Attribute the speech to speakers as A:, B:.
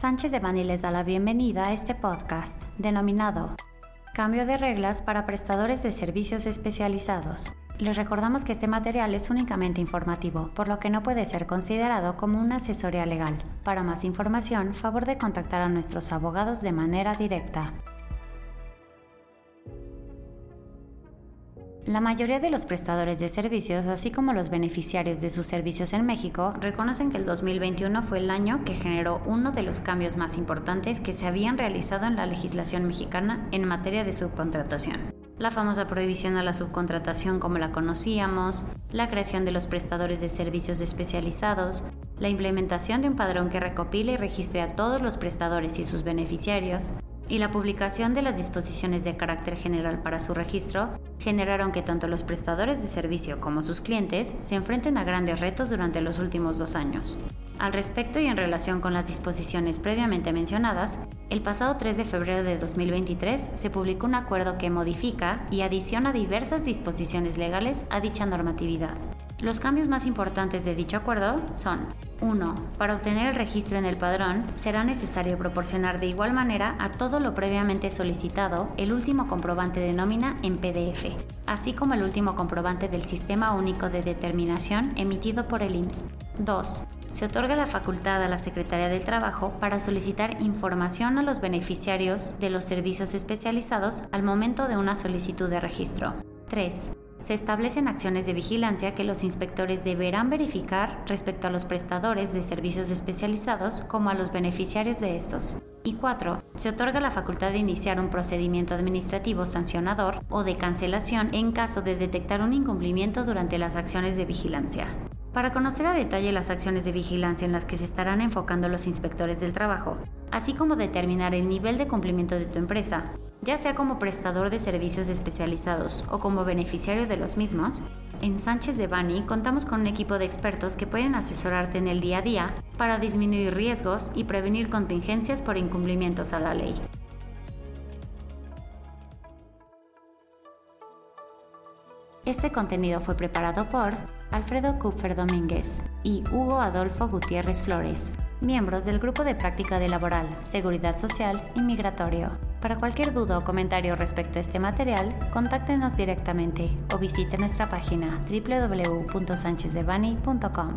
A: Sánchez de Bani les da la bienvenida a este podcast denominado Cambio de reglas para prestadores de servicios especializados. Les recordamos que este material es únicamente informativo, por lo que no puede ser considerado como una asesoría legal. Para más información, favor de contactar a nuestros abogados de manera directa. La mayoría de los prestadores de servicios, así como los beneficiarios de sus servicios en México, reconocen que el 2021 fue el año que generó uno de los cambios más importantes que se habían realizado en la legislación mexicana en materia de subcontratación. La famosa prohibición a la subcontratación como la conocíamos, la creación de los prestadores de servicios especializados, la implementación de un padrón que recopile y registre a todos los prestadores y sus beneficiarios, y la publicación de las disposiciones de carácter general para su registro generaron que tanto los prestadores de servicio como sus clientes se enfrenten a grandes retos durante los últimos dos años. Al respecto y en relación con las disposiciones previamente mencionadas, el pasado 3 de febrero de 2023 se publicó un acuerdo que modifica y adiciona diversas disposiciones legales a dicha normatividad. Los cambios más importantes de dicho acuerdo son 1. Para obtener el registro en el padrón, será necesario proporcionar de igual manera a todo lo previamente solicitado el último comprobante de nómina en PDF, así como el último comprobante del Sistema Único de Determinación emitido por el IMSS. 2. Se otorga la facultad a la Secretaría del Trabajo para solicitar información a los beneficiarios de los servicios especializados al momento de una solicitud de registro. 3 se establecen acciones de vigilancia que los inspectores deberán verificar respecto a los prestadores de servicios especializados como a los beneficiarios de estos. Y 4. Se otorga la facultad de iniciar un procedimiento administrativo sancionador o de cancelación en caso de detectar un incumplimiento durante las acciones de vigilancia. Para conocer a detalle las acciones de vigilancia en las que se estarán enfocando los inspectores del trabajo, así como determinar el nivel de cumplimiento de tu empresa, ya sea como prestador de servicios especializados o como beneficiario de los mismos, en Sánchez de Bani contamos con un equipo de expertos que pueden asesorarte en el día a día para disminuir riesgos y prevenir contingencias por incumplimientos a la ley. Este contenido fue preparado por Alfredo Kupfer Domínguez y Hugo Adolfo Gutiérrez Flores, miembros del Grupo de Práctica de Laboral, Seguridad Social y Migratorio. Para cualquier duda o comentario respecto a este material, contáctenos directamente o visite nuestra página www.sanchezdevani.com.